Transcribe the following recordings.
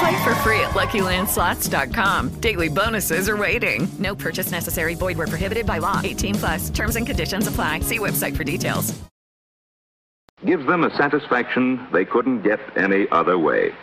Play for free at LuckyLandSlots.com. Daily bonuses are waiting. No purchase necessary. Void where prohibited by law. 18 plus. Terms and conditions apply. See website for details. Gives them a satisfaction they couldn't get any other way.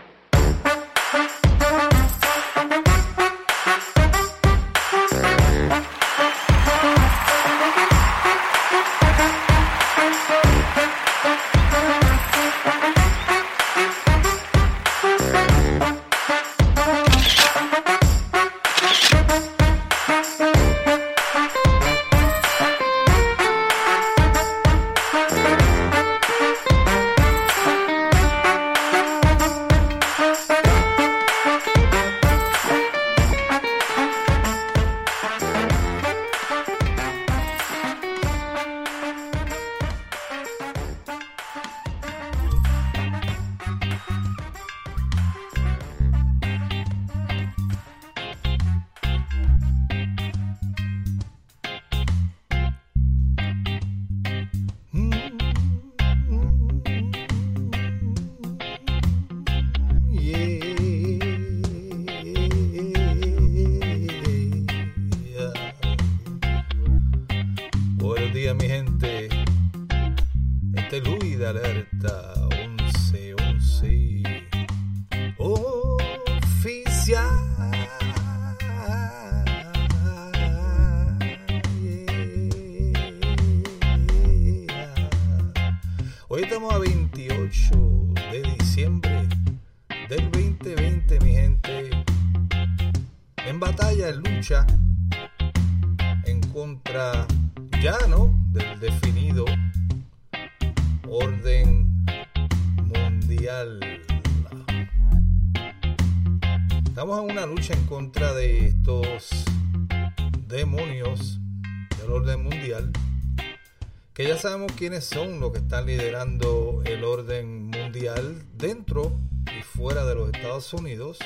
Sabemos quiénes son los que están liderando el orden mundial dentro y fuera de los Estados Unidos.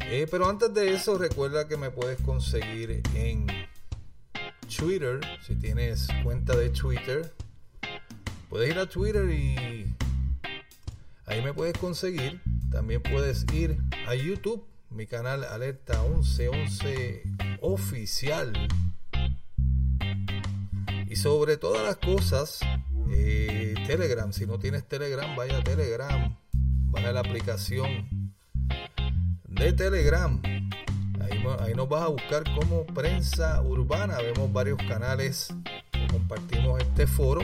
Eh, pero antes de eso, recuerda que me puedes conseguir en Twitter, si tienes cuenta de Twitter, puedes ir a Twitter y ahí me puedes conseguir. También puedes ir a YouTube, mi canal Alerta 1111 Oficial. Y sobre todas las cosas, eh, Telegram. Si no tienes Telegram, vaya a Telegram. Vaya a la aplicación de Telegram. Ahí, ahí, nos vas a buscar como prensa urbana. Vemos varios canales que compartimos este foro.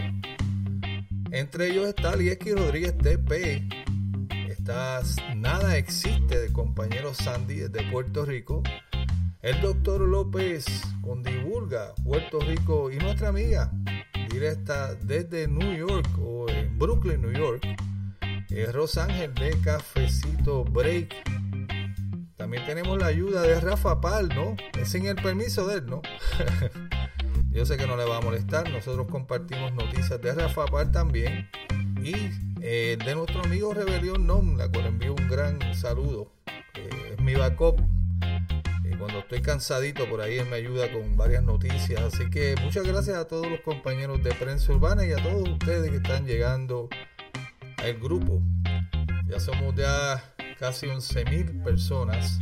Entre ellos está Lieski Rodríguez TP. Está Nada Existe de compañero Sandy desde Puerto Rico. El doctor López con Divulga, Puerto Rico. Y nuestra amiga directa desde New York o en Brooklyn, New York. Es Rosángel de Cafecito Break también tenemos la ayuda de Rafa Pal, ¿no? Es sin el permiso de él, ¿no? Yo sé que no le va a molestar. Nosotros compartimos noticias de Rafa Pal también. Y eh, de nuestro amigo Rebelión NOM, la cual envío un gran saludo. Eh, es mi backup. Cuando estoy cansadito, por ahí él me ayuda con varias noticias. Así que muchas gracias a todos los compañeros de Prensa Urbana y a todos ustedes que están llegando al grupo. Ya somos ya casi 11.000 personas.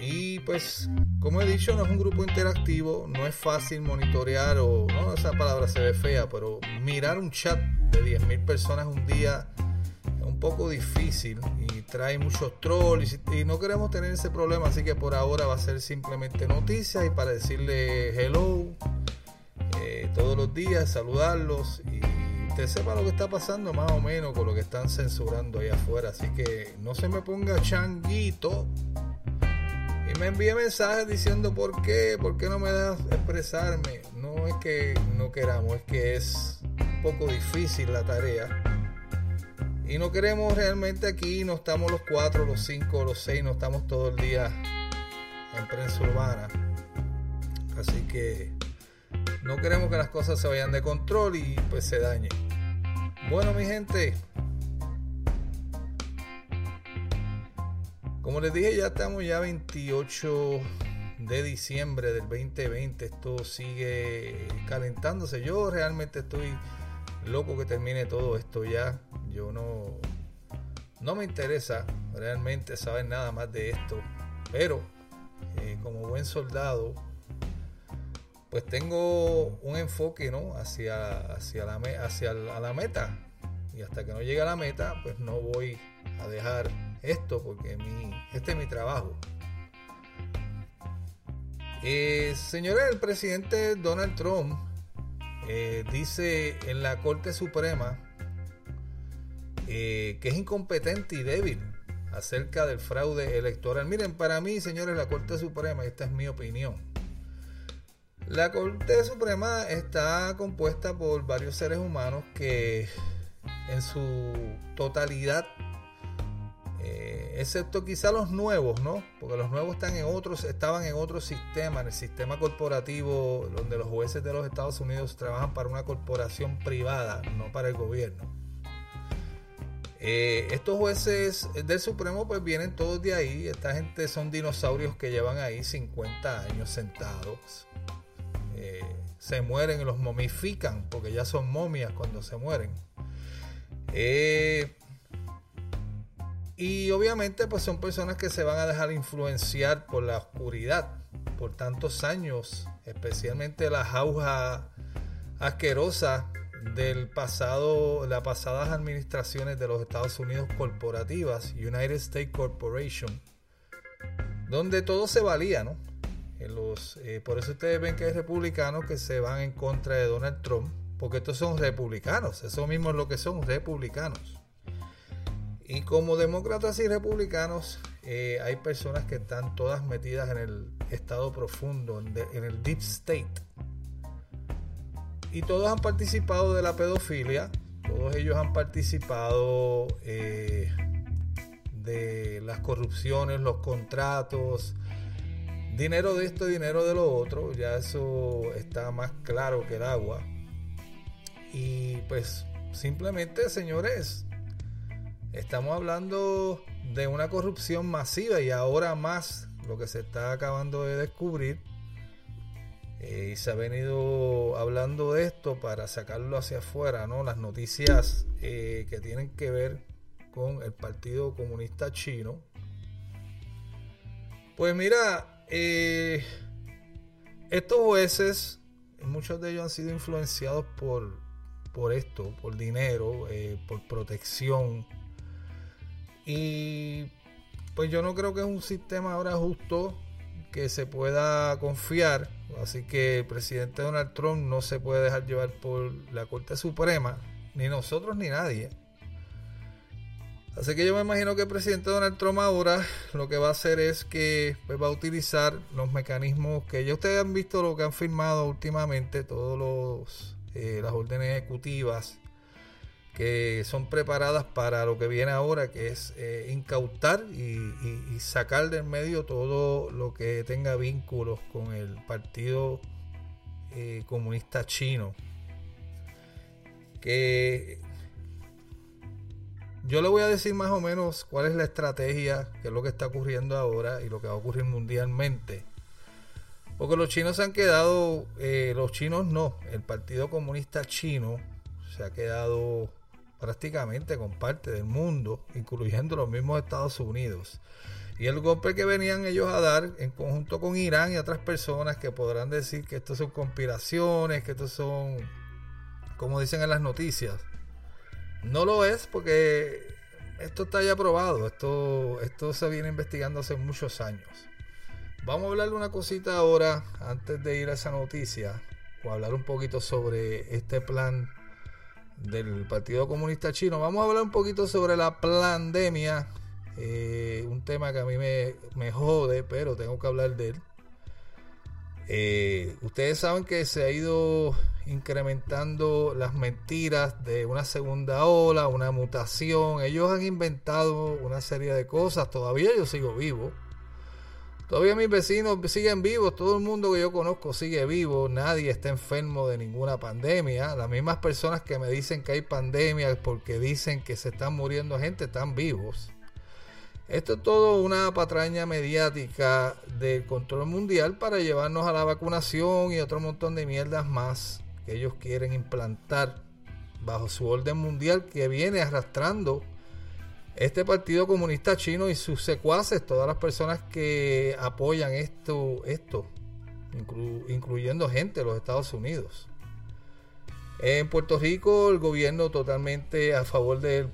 Y pues, como he dicho, no es un grupo interactivo, no es fácil monitorear o, no, esa palabra se ve fea, pero mirar un chat de 10.000 personas un día poco difícil y trae muchos trolls y, no queremos tener ese problema, así que por ahora va a ser simplemente noticias y para decirle hello, buenos días, saludarlos y usted sepa lo que está pasando más o menos con lo que están censurando ahí afuera. Así que no se me ponga changuito y me envíe mensajes diciendo por qué, por qué no me das expresarme. No es que no queramos, es que es un poco difícil la tarea. Y no queremos realmente aquí, no estamos los cuatro, los cinco, los seis, no estamos todo el día en prensa urbana. Así que no queremos que las cosas se vayan de control y pues se dañen. Bueno, mi gente, como les dije, ya estamos ya 28 de diciembre del 2020. Esto sigue calentándose. Yo realmente estoy loco que termine todo esto ya. Yo no, no me interesa realmente saber nada más de esto. Pero eh, como buen soldado, pues tengo un enfoque ¿no? hacia, hacia, la, hacia la meta. Y hasta que no llegue a la meta, pues no voy a dejar esto porque mi, este es mi trabajo. Eh, señores, el presidente Donald Trump eh, dice en la Corte Suprema eh, que es incompetente y débil acerca del fraude electoral. Miren, para mí, señores, la Corte Suprema, esta es mi opinión, la Corte Suprema está compuesta por varios seres humanos que en su totalidad, eh, excepto quizá los nuevos, ¿no? Porque los nuevos están en otros, estaban en otro sistema, en el sistema corporativo, donde los jueces de los Estados Unidos trabajan para una corporación privada, no para el gobierno. Eh, estos jueces del Supremo pues vienen todos de ahí, esta gente son dinosaurios que llevan ahí 50 años sentados se mueren y los momifican, porque ya son momias cuando se mueren. Eh, y obviamente pues son personas que se van a dejar influenciar por la oscuridad por tantos años, especialmente la jauja asquerosa del pasado, las pasadas administraciones de los Estados Unidos corporativas, United States Corporation, donde todo se valía, ¿no? los, eh, por eso ustedes ven que hay republicanos que se van en contra de Donald Trump, porque estos son republicanos, eso mismo es lo que son republicanos. Y como demócratas y republicanos, eh, hay personas que están todas metidas en el estado profundo, en, el deep state. Y todos han participado de la pedofilia, todos ellos han participado eh, de las corrupciones, los contratos, dinero de esto, dinero de lo otro, ya eso está más claro que el agua. Y pues simplemente, señores, estamos hablando de una corrupción masiva y ahora más lo que se está acabando de descubrir. Eh, y se ha venido hablando de esto para sacarlo hacia afuera, ¿no? Las noticias eh, que tienen que ver con el Partido Comunista Chino. Pues mira, eh, estos jueces, muchos de ellos han sido influenciados por, por esto, por dinero, por protección. Y pues yo no creo que es un sistema ahora justo que se pueda confiar. Así que el presidente Donald Trump no se puede dejar llevar por la Corte Suprema, ni nosotros ni nadie. Así que yo me imagino que el presidente Donald Trump ahora lo que va a hacer es que pues, va a utilizar los mecanismos que ya ustedes han visto lo que han firmado últimamente, todos los eh, las órdenes ejecutivas que son preparadas para lo que viene ahora, que es eh, incautar y, sacar del medio todo lo que tenga vínculos con el Partido eh, Comunista Chino. Que yo le voy a decir más o menos cuál es la estrategia, qué es lo que está ocurriendo ahora y lo que va a ocurrir mundialmente. Porque los chinos se han quedado, eh, los chinos no, el Partido Comunista Chino se ha quedado prácticamente con parte del mundo, incluyendo los mismos Estados Unidos. Y el golpe que venían ellos a dar en conjunto con Irán y otras personas que podrán decir que esto son conspiraciones, que esto son, como dicen en las noticias, no lo es porque esto está ya probado, esto, esto se viene investigando hace muchos años. Vamos a hablar de una cosita ahora, antes de ir a esa noticia. o hablar un poquito sobre este plan del Partido Comunista Chino. Vamos a hablar un poquito sobre la pandemia, eh, un tema que a mí me, me, jode, pero tengo que hablar de él. Eh, ustedes saben que se ha ido incrementando las mentiras de una segunda ola, una mutación. Ellos han inventado una serie de cosas. Todavía yo sigo vivo. Todavía mis vecinos siguen vivos, todo el mundo que yo conozco sigue vivo, nadie está enfermo de ninguna pandemia. Las mismas personas que me dicen que hay pandemia porque dicen que se están muriendo gente están vivos. Esto es todo una patraña mediática del control mundial para llevarnos a la vacunación y otro montón de mierdas más que ellos quieren implantar bajo su orden mundial que viene arrastrando este Partido Comunista Chino y sus secuaces, todas las personas que apoyan esto, esto incluyendo gente de los Estados Unidos. En Puerto Rico el gobierno totalmente a favor del,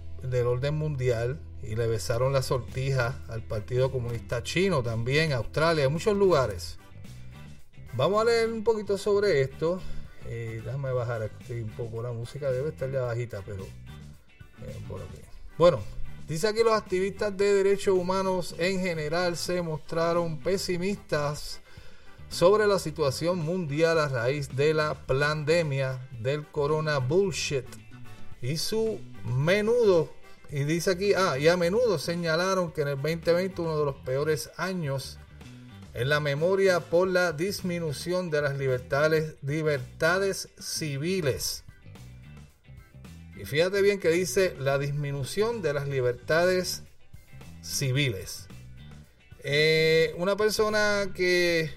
orden mundial y le besaron la sortija al Partido Comunista Chino también, Australia, en muchos lugares. Vamos a leer un poquito sobre esto. Eh, déjame bajar aquí un poco la música, debe estar ya bajita, pero eh. Bueno, Dice aquí los activistas de derechos humanos en general se mostraron pesimistas sobre la situación mundial a raíz de la pandemia del corona bullshit y su menudo. Y dice aquí ah y a menudo señalaron que en el 2020 uno de los peores años en la memoria por la disminución de las libertades libertades civiles y fíjate bien que dice la disminución de las libertades civiles. Eh, una persona que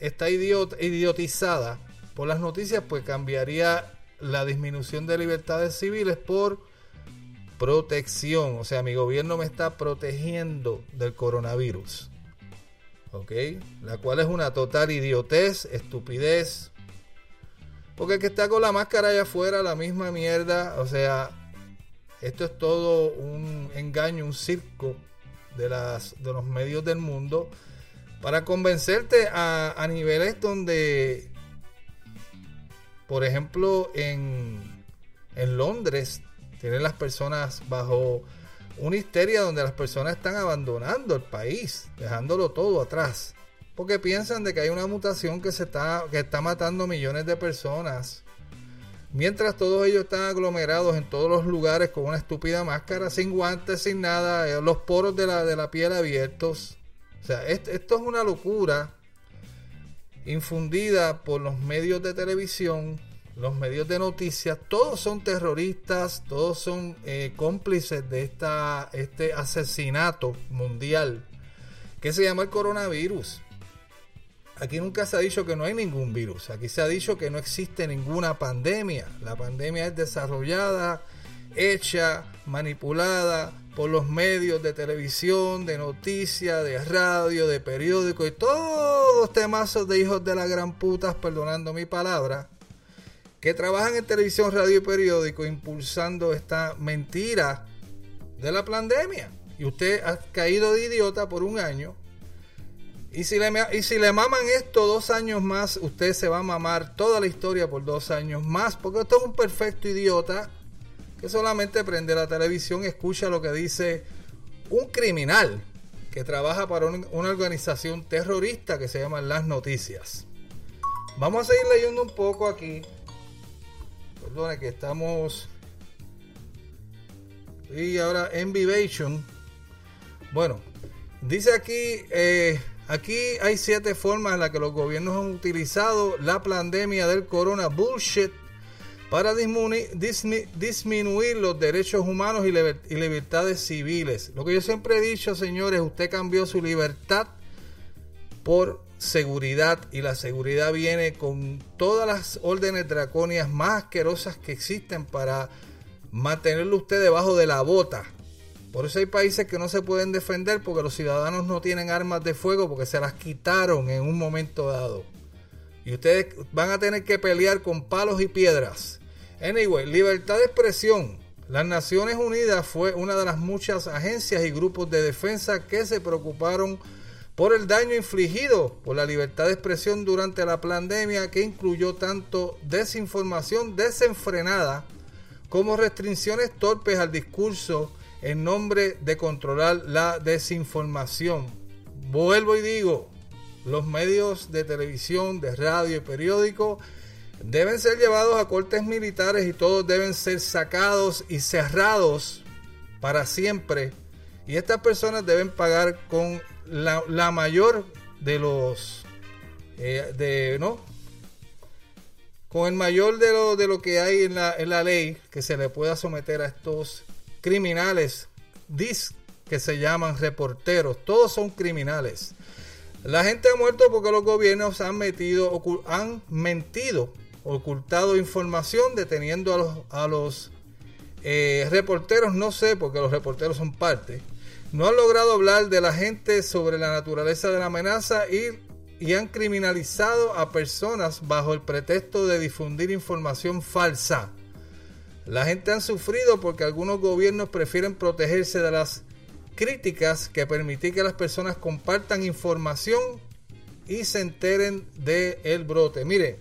está idiotizada por las noticias, pues cambiaría la disminución de libertades civiles por protección. O sea, mi gobierno me está protegiendo del coronavirus. ¿Ok? La cual es una total idiotez, estupidez, porque el que está con la máscara allá afuera, la misma mierda. O sea, esto es todo un engaño, un circo de, las, de los medios del mundo para convencerte a, niveles donde, por ejemplo, en, en Londres, tienen las personas bajo una histeria donde las personas están abandonando el país, dejándolo todo atrás. Porque piensan de que hay una mutación que se está, que está matando millones de personas. Mientras todos ellos están aglomerados en todos los lugares con una estúpida máscara, sin guantes, sin nada, eh, los poros de la, de la piel abiertos. O sea, esto, es una locura infundida por los medios de televisión, los medios de noticias. Todos son terroristas, todos son eh, cómplices de esta, este asesinato mundial que se llama el coronavirus. Aquí nunca se ha dicho que no hay ningún virus. Aquí se ha dicho que no existe ninguna pandemia. La pandemia es desarrollada, hecha, manipulada por los medios de televisión, de noticias, de radio, de periódico y todos los temazos de hijos de la gran puta, perdonando mi palabra, que trabajan en televisión, radio y periódico impulsando esta mentira de la pandemia. Y usted ha caído de idiota por un año y si, le, y si le maman esto dos años más, usted se va a mamar toda la historia por dos años más, porque esto es un perfecto idiota que solamente prende la televisión y escucha lo que dice un criminal que trabaja para una organización terrorista que se llama Las Noticias. Vamos a seguir leyendo un poco aquí. Perdone que estamos... Y ahora en Vivation. Bueno, dice aquí... Eh, Aquí hay siete formas en las que los gobiernos han utilizado la pandemia del corona bullshit para disminuir, los derechos humanos y, libertades civiles. Lo que yo siempre he dicho, señores, usted cambió su libertad por seguridad y la seguridad viene con todas las órdenes draconias más asquerosas que existen para mantenerlo usted debajo de la bota por eso hay países que no se pueden defender porque los ciudadanos no tienen armas de fuego porque se las quitaron en un momento dado. Y ustedes van a tener que pelear con palos y piedras. Anyway, libertad de expresión. Las Naciones Unidas fue una de las muchas agencias y grupos de defensa que se preocuparon por el daño infligido por la libertad de expresión durante la pandemia que incluyó tanto desinformación desenfrenada como restricciones torpes al discurso en nombre de controlar la desinformación. Vuelvo y digo, los medios de televisión, de radio y periódico deben ser llevados a cortes militares y todos deben ser sacados y cerrados para siempre. Y estas personas deben pagar con la, mayor de los eh, de no con el mayor de lo, de lo que hay en la, en la ley que se le pueda someter a estos criminales dis que se llaman reporteros todos son criminales. La gente ha muerto porque los gobiernos han metido han mentido ocultado información deteniendo a los a los eh, reporteros. No sé porque los reporteros son parte. No han logrado hablar de la gente sobre la naturaleza de la amenaza y, y han criminalizado a personas bajo el pretexto de difundir información falsa. La gente ha sufrido porque algunos gobiernos prefieren protegerse de las críticas que permitir que las personas compartan información y se enteren del el brote. Mire,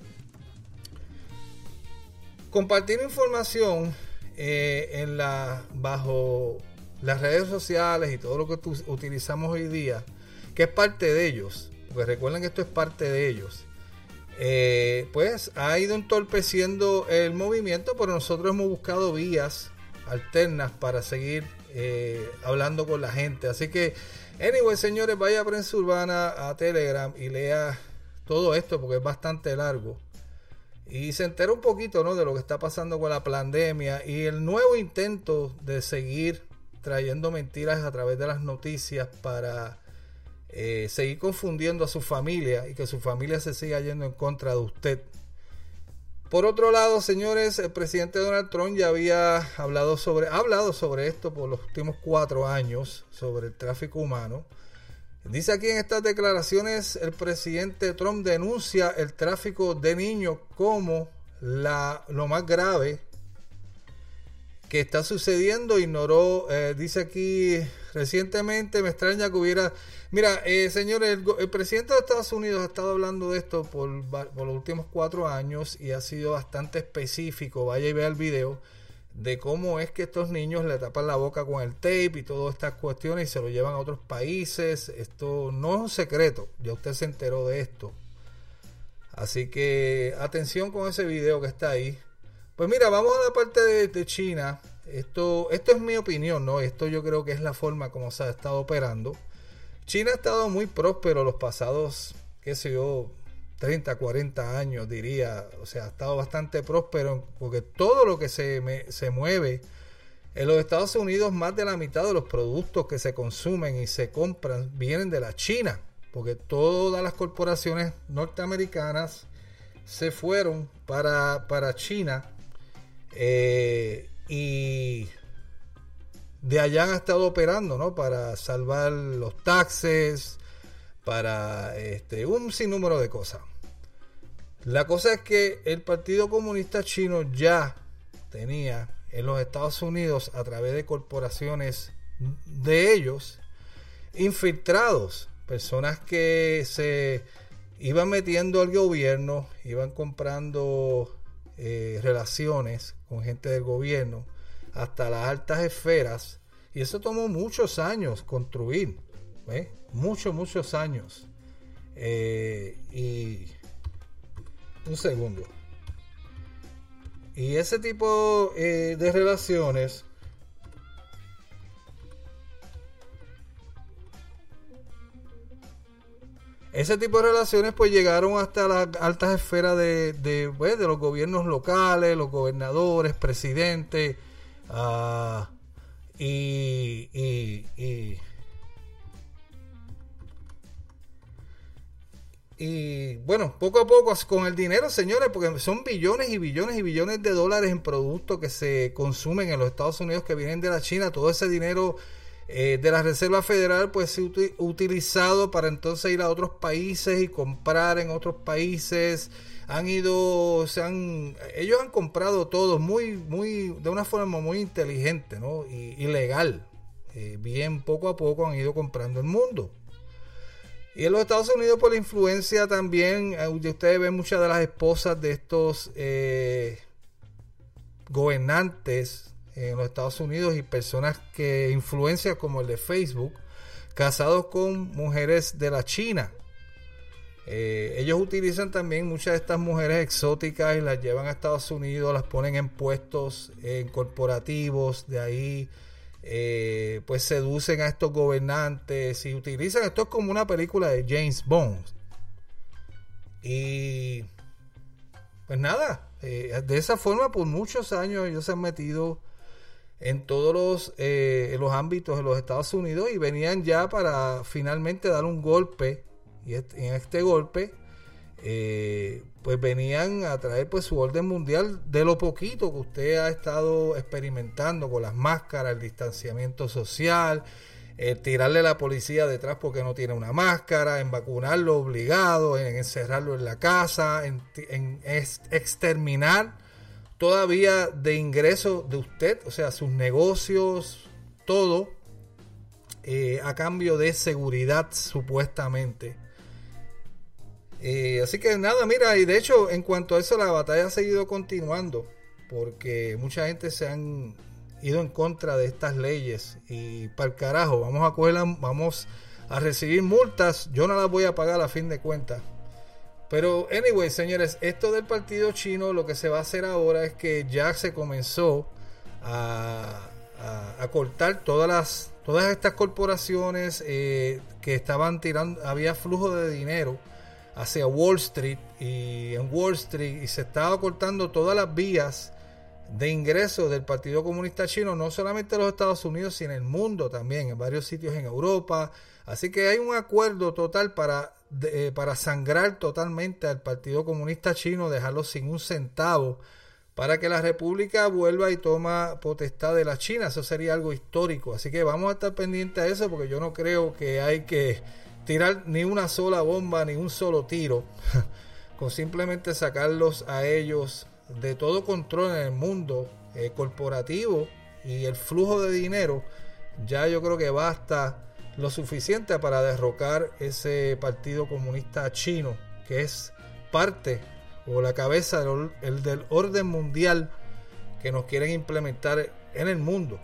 compartir información eh, en la bajo las redes sociales y todo lo que utilizamos hoy día, que es parte de ellos, porque recuerden que esto es parte de ellos, eh, pues ha ido entorpeciendo el movimiento, pero nosotros hemos buscado vías alternas para seguir eh, hablando con la gente. Así que, anyway, señores, vaya a Prensa Urbana, a Telegram y lea todo esto porque es bastante largo. Y se entera un poquito ¿no? de lo que está pasando con la pandemia y el nuevo intento de seguir trayendo mentiras a través de las noticias para eh, seguir confundiendo a su familia y que su familia se siga yendo en contra de usted. Por otro lado, señores, el presidente Donald Trump ya había hablado sobre, ha hablado sobre esto por los últimos cuatro años, sobre el tráfico humano. Dice aquí en estas declaraciones, el presidente Trump denuncia el tráfico de niños como la, lo más grave que está sucediendo. Ignoró, eh, dice aquí recientemente, me extraña que hubiera... Mira, eh, señores, el, presidente de Estados Unidos ha estado hablando de esto por, por, los últimos cuatro años y ha sido bastante específico. Vaya y vea el video de cómo es que estos niños le tapan la boca con el tape y todas estas cuestiones y se lo llevan a otros países. Esto no es un secreto, ya usted se enteró de esto. Así que atención con ese video que está ahí. Pues mira, vamos a la parte de, China. Esto, esto es mi opinión, ¿no? Esto yo creo que es la forma como se ha estado operando. China ha estado muy próspero los pasados, qué sé yo, 30, 40 años, diría. O sea, ha estado bastante próspero porque todo lo que se, se mueve en los Estados Unidos, más de la mitad de los productos que se consumen y se compran vienen de la China. Porque todas las corporaciones norteamericanas se fueron para, para China eh, y de allá han estado operando, ¿no? Para salvar los taxes, para este, un sinnúmero de cosas. La cosa es que el Partido Comunista Chino ya tenía en los Estados Unidos, a través de corporaciones de ellos, infiltrados, personas que se iban metiendo al gobierno, iban comprando eh, relaciones con gente del gobierno hasta las altas esferas. Y eso tomó muchos años construir. Muchos, muchos años. Eh, y un segundo. Y ese tipo eh, de relaciones Ese tipo de relaciones pues llegaron hasta las altas esferas de, de, pues, los gobiernos locales, los gobernadores, presidentes, uh, y, y, y, y, bueno, poco a poco con el dinero, señores, porque son billones y billones y billones de dólares en productos que se consumen en los Estados Unidos que vienen de la China, todo ese dinero eh, de la Reserva Federal pues se utilizado para entonces ir a otros países y comprar en otros países. Han ido se han ellos han comprado todo muy muy de una forma muy inteligente ¿no? y, legal eh, bien poco a poco han ido comprando el mundo. Y en los Estados Unidos por la influencia también, eh, ustedes ven muchas de las esposas de estos gobernantes en los Estados Unidos y personas que influencian como el de Facebook, casados con mujeres de la China. Eh, ellos utilizan también muchas de estas mujeres exóticas y las llevan a Estados Unidos, las ponen en puestos en corporativos, de ahí eh, pues seducen a estos gobernantes y utilizan esto es como una película de James Bond. Y pues nada, eh, de esa forma por muchos años ellos se han metido en todos los, eh, los ámbitos de los Estados Unidos y venían ya para finalmente dar un golpe. Y en este golpe eh, pues venían a traer pues su orden mundial de lo poquito que usted ha estado experimentando con las máscaras, el distanciamiento social, tirarle a la policía detrás porque no tiene una máscara, en vacunarlo obligado, en encerrarlo en la casa, en, exterminar todavía de ingreso de usted, o sea, sus negocios, todo, eh, a cambio de seguridad supuestamente. Eh, así que nada, mira, y de hecho en cuanto a eso la batalla ha seguido continuando porque mucha gente se han ido en contra de estas leyes y para el carajo, vamos a cogerla, vamos a recibir multas, yo no las voy a pagar a fin de cuentas. Pero anyway, señores, esto del partido chino lo que se va a hacer ahora es que ya se comenzó a, a, cortar todas las todas estas corporaciones eh, que estaban tirando, había flujo de dinero hacia Wall Street y en Wall Street y se estaba cortando todas las vías de ingreso del Partido Comunista Chino, no solamente en los Estados Unidos, sino en el mundo también, en varios sitios en Europa. Así que hay un acuerdo total para, eh, para sangrar totalmente al Partido Comunista Chino, dejarlo sin un centavo, para que la República vuelva y toma potestad de la China. Eso sería algo histórico. Así que vamos a estar pendientes a eso, porque yo no creo que hay que tirar ni una sola bomba, ni un solo tiro, con simplemente sacarlos a ellos de todo control en el mundo eh, corporativo y el flujo de dinero, ya yo creo que basta lo suficiente para derrocar ese partido comunista chino, que es parte o la cabeza del, el del orden mundial que nos quieren implementar en el mundo.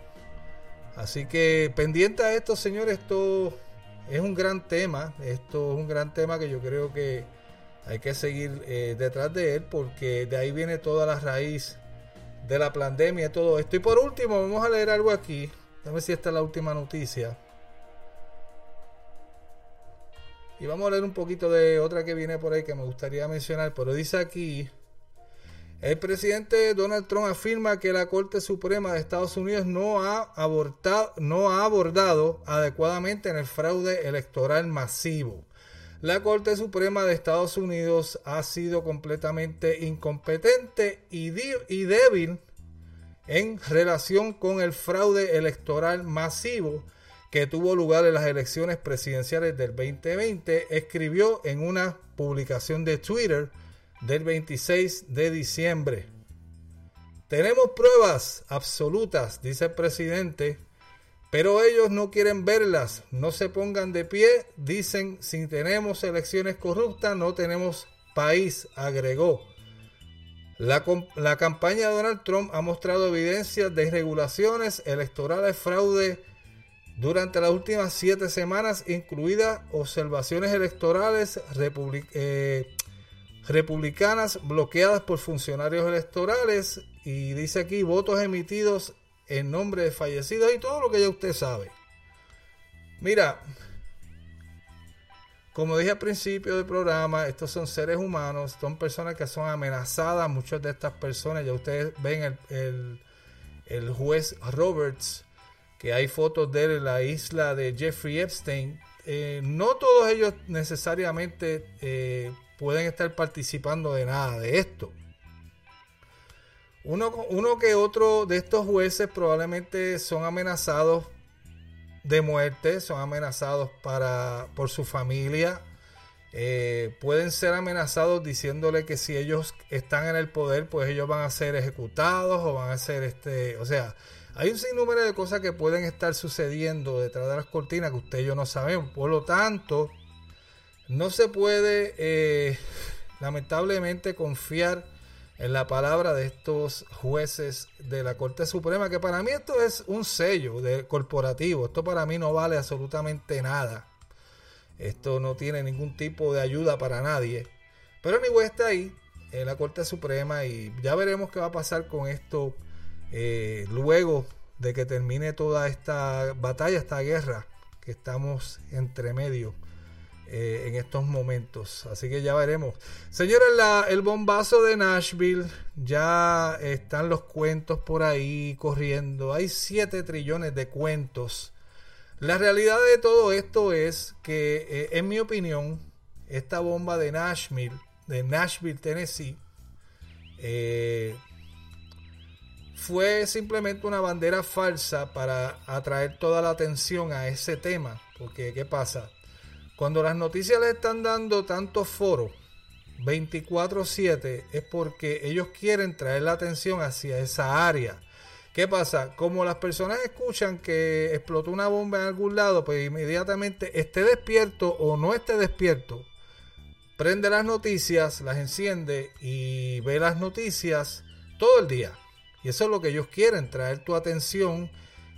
Así que pendiente a esto, señores, esto es un gran tema. Esto es un gran tema que yo creo que hay que seguir eh, detrás de él porque de ahí viene toda la raíz de la pandemia y todo esto. Y por último, vamos a leer algo aquí. Ver si esta es la última noticia. Y vamos a leer un poquito de otra que viene por ahí que me gustaría mencionar. Pero dice aquí el presidente Donald Trump afirma que la Corte Suprema de Estados Unidos no ha, no ha abordado adecuadamente en el fraude electoral masivo. La Corte Suprema de Estados Unidos ha sido completamente incompetente y débil en relación con el fraude electoral masivo que tuvo lugar en las elecciones presidenciales del 2020, escribió en una publicación de Twitter del 26 de diciembre. Tenemos pruebas absolutas, dice el presidente, pero ellos no quieren verlas, no se pongan de pie, dicen, si tenemos elecciones corruptas, no tenemos país, agregó. La, la, campaña de Donald Trump ha mostrado evidencias de irregulaciones electorales, fraude durante las últimas siete semanas, incluidas observaciones electorales, eh, republicanas bloqueadas por funcionarios electorales y dice aquí votos emitidos en nombre de fallecidos y todo lo que ya usted sabe. Mira, como dije al principio del programa, estos son seres humanos, son personas que son amenazadas, muchas de estas personas, ya ustedes ven el, el, juez Roberts, que hay fotos de él en la isla de Jeffrey Epstein. Eh, no todos ellos necesariamente eh, pueden estar participando de nada de esto. Uno, uno que otro de estos jueces probablemente son amenazados de muerte, son amenazados para, por su familia. Eh, pueden ser amenazados diciéndole que si ellos están en el poder, pues ellos van a ser ejecutados o van a ser este. O sea, hay un sinnúmero de cosas que pueden estar sucediendo detrás de las cortinas que usted y yo no sabemos. Por lo tanto, no se puede eh, lamentablemente confiar en la palabra de estos jueces de la Corte Suprema, que para mí esto es un sello de corporativo, esto para mí no vale absolutamente nada. Esto no tiene ningún tipo de ayuda para nadie. Pero mi está ahí, en la Corte Suprema, y ya veremos qué va a pasar con esto eh, luego de que termine toda esta batalla, esta guerra que estamos entre medio. Eh, en estos momentos. Así que ya veremos. Señores, el bombazo de Nashville, ya están los cuentos por ahí corriendo. Hay 7 trillones de cuentos. La realidad de todo esto es que, eh, en mi opinión, esta bomba de Nashville, de Nashville, Tennessee, fue simplemente una bandera falsa para atraer toda la atención a ese tema. Porque, ¿qué pasa? Cuando las noticias le están dando tanto foro 24/7 es porque ellos quieren traer la atención hacia esa área. ¿Qué pasa? Como las personas escuchan que explotó una bomba en algún lado, pues inmediatamente esté despierto o no esté despierto, prende las noticias, las enciende y ve las noticias todo el día. Y eso es lo que ellos quieren, traer tu atención,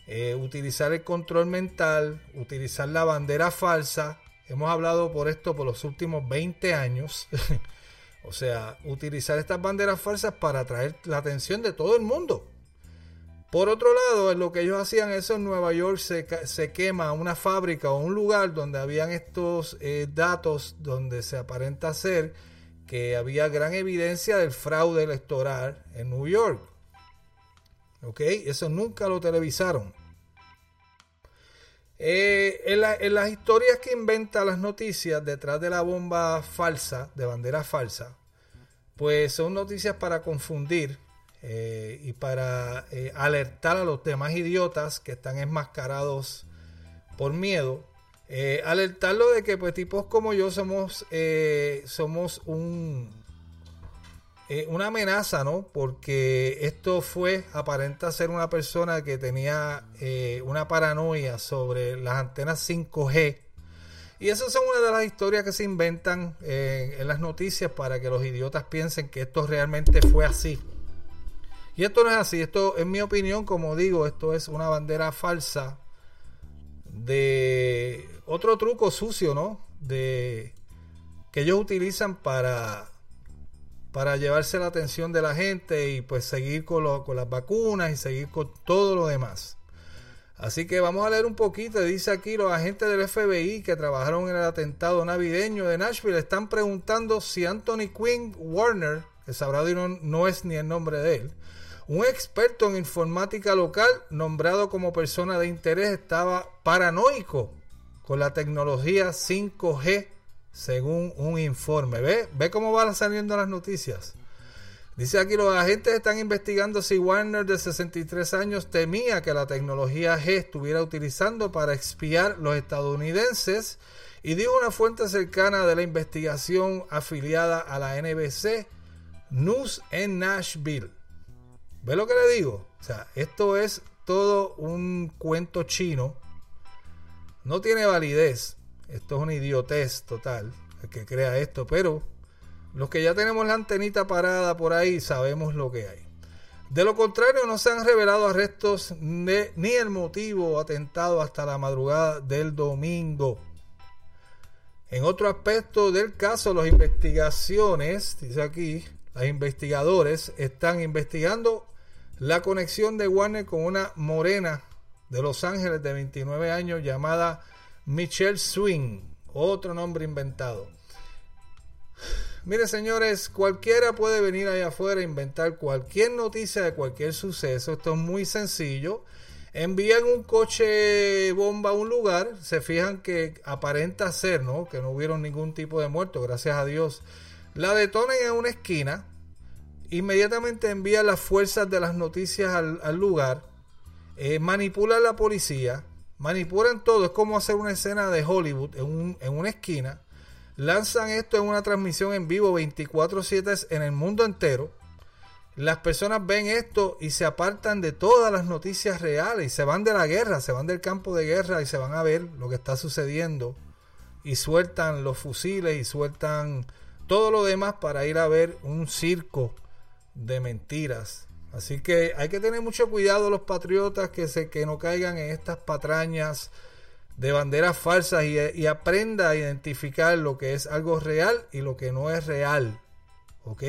eh, utilizar el control mental, utilizar la bandera falsa Hemos hablado por esto por los últimos 20 años. o sea, utilizar estas banderas falsas para atraer la atención de todo el mundo. Por otro lado, en lo que ellos hacían eso en Nueva York se, quema una fábrica o un lugar donde habían estos eh, datos donde se aparenta ser que había gran evidencia del fraude electoral en New York. ¿Ok? Eso nunca lo televisaron. Eh, en, las historias que inventa las noticias detrás de la bomba falsa, de bandera falsa, pues son noticias para confundir eh, y para eh, alertar a los demás idiotas que están enmascarados por miedo. alertarlo de que pues tipos como yo somos, somos un, una amenaza, ¿no? Porque esto fue, aparenta ser una persona que tenía eh, una paranoia sobre las antenas 5G. Y esas son una de las historias que se inventan eh, en las noticias para que los idiotas piensen que esto realmente fue así. Y esto no es así, esto en mi opinión, como digo, esto es una bandera falsa de otro truco sucio, ¿no? De que ellos utilizan para para llevarse la atención de la gente y pues seguir con, con las vacunas y seguir con todo lo demás. Así que vamos a leer un poquito. Dice aquí los agentes del FBI que trabajaron en el atentado navideño de Nashville están preguntando si Anthony Quinn Warner, que sabrá no, no es ni el nombre de él, un experto en informática local nombrado como persona de interés estaba paranoico con la tecnología 5G según un informe. ¿Ve? ¿Ve cómo van saliendo las noticias? Dice aquí, los agentes están investigando si Warner de 63 años temía que la tecnología G estuviera utilizando para expiar los estadounidenses y dijo una fuente cercana de la investigación afiliada a la NBC News en Nashville. ¿Ve lo que le digo? O sea, esto es todo un cuento chino. No tiene validez. Esto es una idiotez total, el que crea esto, pero los que ya tenemos la antenita parada por ahí sabemos lo que hay. De lo contrario, no se han revelado arrestos ni el motivo atentado hasta la madrugada del domingo. En otro aspecto del caso, las investigaciones, dice aquí, los investigadores están investigando la conexión de Warner con una morena de Los Ángeles de 29 años llamada Michelle Swing, otro nombre inventado. Mire, señores, cualquiera puede venir allá afuera e inventar cualquier noticia de cualquier suceso. Esto es muy sencillo. Envían un coche bomba a un lugar, se fijan que aparenta ser, ¿no? Que no hubieron ningún tipo de muerto, gracias a Dios. La detonan en una esquina, inmediatamente envían las fuerzas de las noticias al, lugar, eh, manipulan a la policía, manipulan todo. Es como hacer una escena de Hollywood en, una esquina. Lanzan esto en una transmisión en vivo 24/7 en el mundo entero. Las personas ven esto y se apartan de todas las noticias reales y se van de la guerra, se van del campo de guerra y se van a ver lo que está sucediendo y sueltan los fusiles y sueltan todo lo demás para ir a ver un circo de mentiras. Así que hay que tener mucho cuidado los patriotas que, se, que no caigan en estas patrañas de banderas falsas y, y, aprenda a identificar lo que es algo real y lo que no es real. ¿Ok?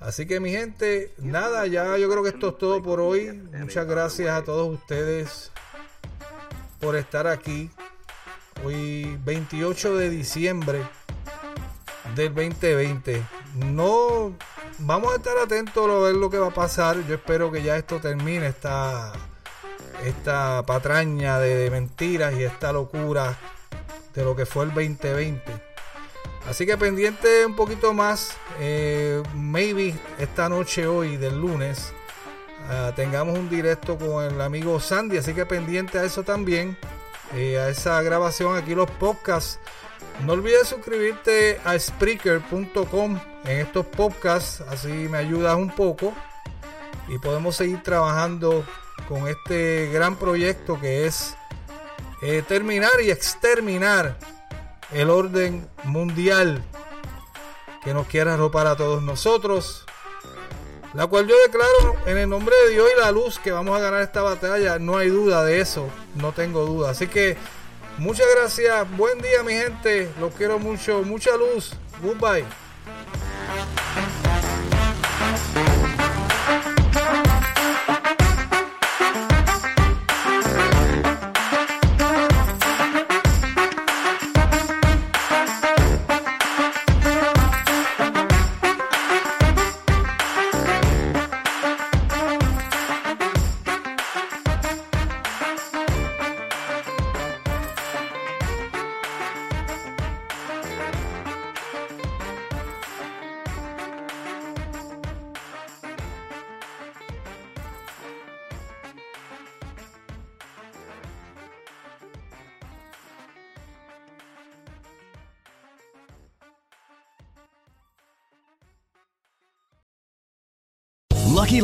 Así que mi gente, nada, ya yo creo que esto es todo por hoy. Muchas gracias a todos ustedes por estar aquí. Hoy 28 de diciembre del 2020. No vamos a estar atentos a ver lo que va a pasar. Yo espero que ya esto termine, esta, esta patraña de mentiras y esta locura de lo que fue el 2020. Así que pendiente un poquito más, eh, maybe esta noche hoy del lunes uh, tengamos un directo con el amigo Sandy, así que pendiente a eso también, eh, a esa grabación aquí los podcasts. No olvides suscribirte a Spreaker.com en estos podcasts, así me ayudas un poco y podemos seguir trabajando con este gran proyecto que es eh, terminar y exterminar el orden mundial que nos quiere arropar a todos nosotros. La cual yo declaro en el nombre de Dios y la luz que vamos a ganar esta batalla. No hay duda de eso, no tengo duda. Así que muchas gracias, buen día mi gente, los quiero mucho, mucha luz, goodbye. Bye.